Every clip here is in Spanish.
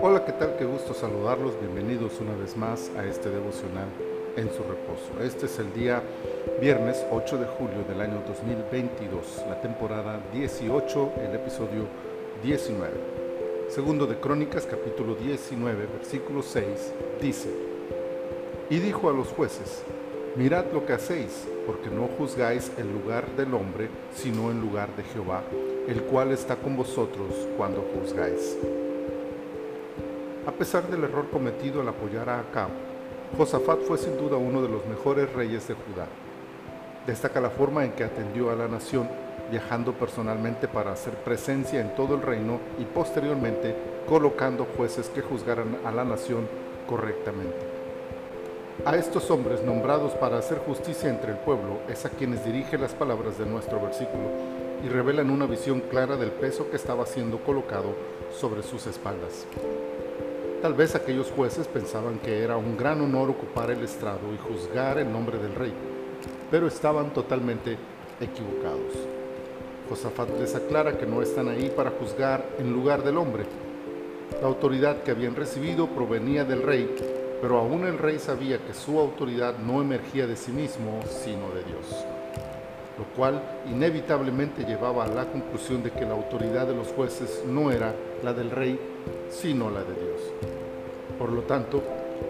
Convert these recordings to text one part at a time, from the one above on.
Hola, ¿qué tal? Qué gusto saludarlos. Bienvenidos una vez más a este devocional en su reposo. Este es el día viernes 8 de julio del año 2022, la temporada 18, el episodio 19. Segundo de Crónicas, capítulo 19, versículo 6, dice, Y dijo a los jueces, Mirad lo que hacéis, porque no juzgáis el lugar del hombre, sino el lugar de Jehová, el cual está con vosotros cuando juzgáis. A pesar del error cometido al apoyar a Acab, Josafat fue sin duda uno de los mejores reyes de Judá. Destaca la forma en que atendió a la nación, viajando personalmente para hacer presencia en todo el reino y posteriormente colocando jueces que juzgaran a la nación correctamente. A estos hombres nombrados para hacer justicia entre el pueblo es a quienes dirige las palabras de nuestro versículo y revelan una visión clara del peso que estaba siendo colocado sobre sus espaldas. Tal vez aquellos jueces pensaban que era un gran honor ocupar el estrado y juzgar en nombre del rey, pero estaban totalmente equivocados. Josafat les aclara que no están ahí para juzgar en lugar del hombre. La autoridad que habían recibido provenía del rey, pero aún el rey sabía que su autoridad no emergía de sí mismo, sino de Dios, lo cual inevitablemente llevaba a la conclusión de que la autoridad de los jueces no era la del rey, sino la de Dios. Por lo tanto,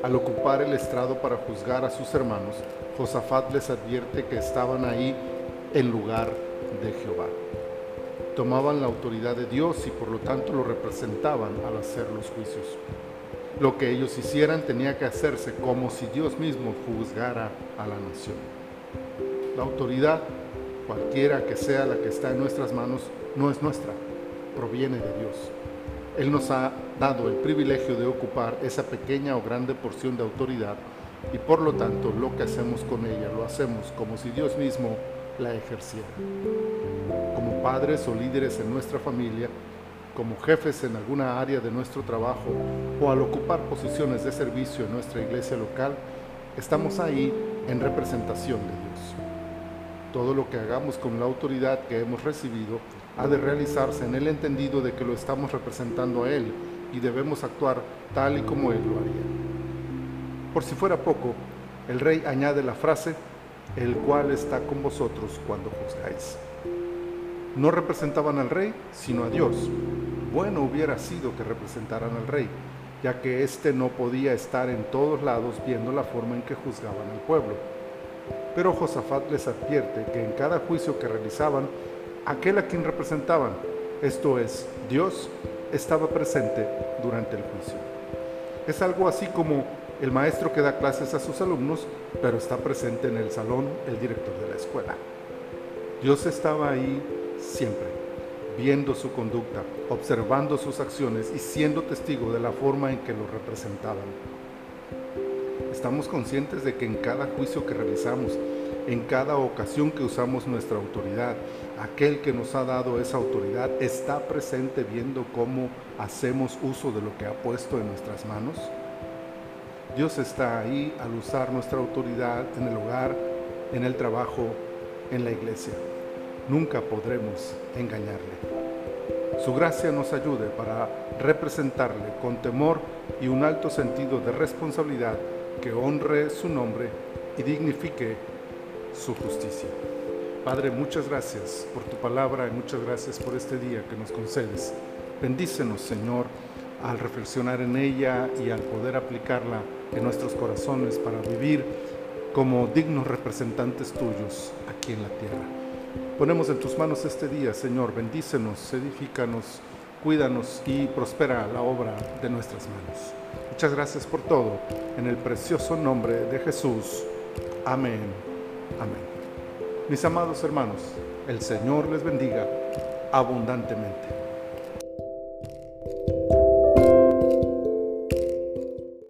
al ocupar el estrado para juzgar a sus hermanos, Josafat les advierte que estaban ahí en lugar de Jehová. Tomaban la autoridad de Dios y por lo tanto lo representaban al hacer los juicios. Lo que ellos hicieran tenía que hacerse como si Dios mismo juzgara a la nación. La autoridad, cualquiera que sea la que está en nuestras manos, no es nuestra, proviene de Dios. Él nos ha dado el privilegio de ocupar esa pequeña o grande porción de autoridad y por lo tanto lo que hacemos con ella lo hacemos como si Dios mismo la ejerciera. Como padres o líderes en nuestra familia, como jefes en alguna área de nuestro trabajo o al ocupar posiciones de servicio en nuestra iglesia local, estamos ahí en representación de Dios. Todo lo que hagamos con la autoridad que hemos recibido ha de realizarse en el entendido de que lo estamos representando a Él y debemos actuar tal y como Él lo haría. Por si fuera poco, el rey añade la frase, el cual está con vosotros cuando juzgáis. No representaban al rey, sino a Dios. Bueno hubiera sido que representaran al rey, ya que éste no podía estar en todos lados viendo la forma en que juzgaban al pueblo. Pero Josafat les advierte que en cada juicio que realizaban aquel a quien representaban, esto es, Dios, estaba presente durante el juicio. Es algo así como el maestro que da clases a sus alumnos, pero está presente en el salón el director de la escuela. Dios estaba ahí siempre, viendo su conducta, observando sus acciones y siendo testigo de la forma en que lo representaban. Estamos conscientes de que en cada juicio que realizamos, en cada ocasión que usamos nuestra autoridad. Aquel que nos ha dado esa autoridad está presente viendo cómo hacemos uso de lo que ha puesto en nuestras manos. Dios está ahí al usar nuestra autoridad en el hogar, en el trabajo, en la iglesia. Nunca podremos engañarle. Su gracia nos ayude para representarle con temor y un alto sentido de responsabilidad que honre su nombre y dignifique su justicia. Padre, muchas gracias por tu palabra y muchas gracias por este día que nos concedes. Bendícenos, Señor, al reflexionar en ella y al poder aplicarla en nuestros corazones para vivir como dignos representantes tuyos aquí en la tierra. Ponemos en tus manos este día, Señor, bendícenos, edifícanos, cuídanos y prospera la obra de nuestras manos. Muchas gracias por todo, en el precioso nombre de Jesús. Amén. Amén. Mis amados hermanos, el Señor les bendiga abundantemente.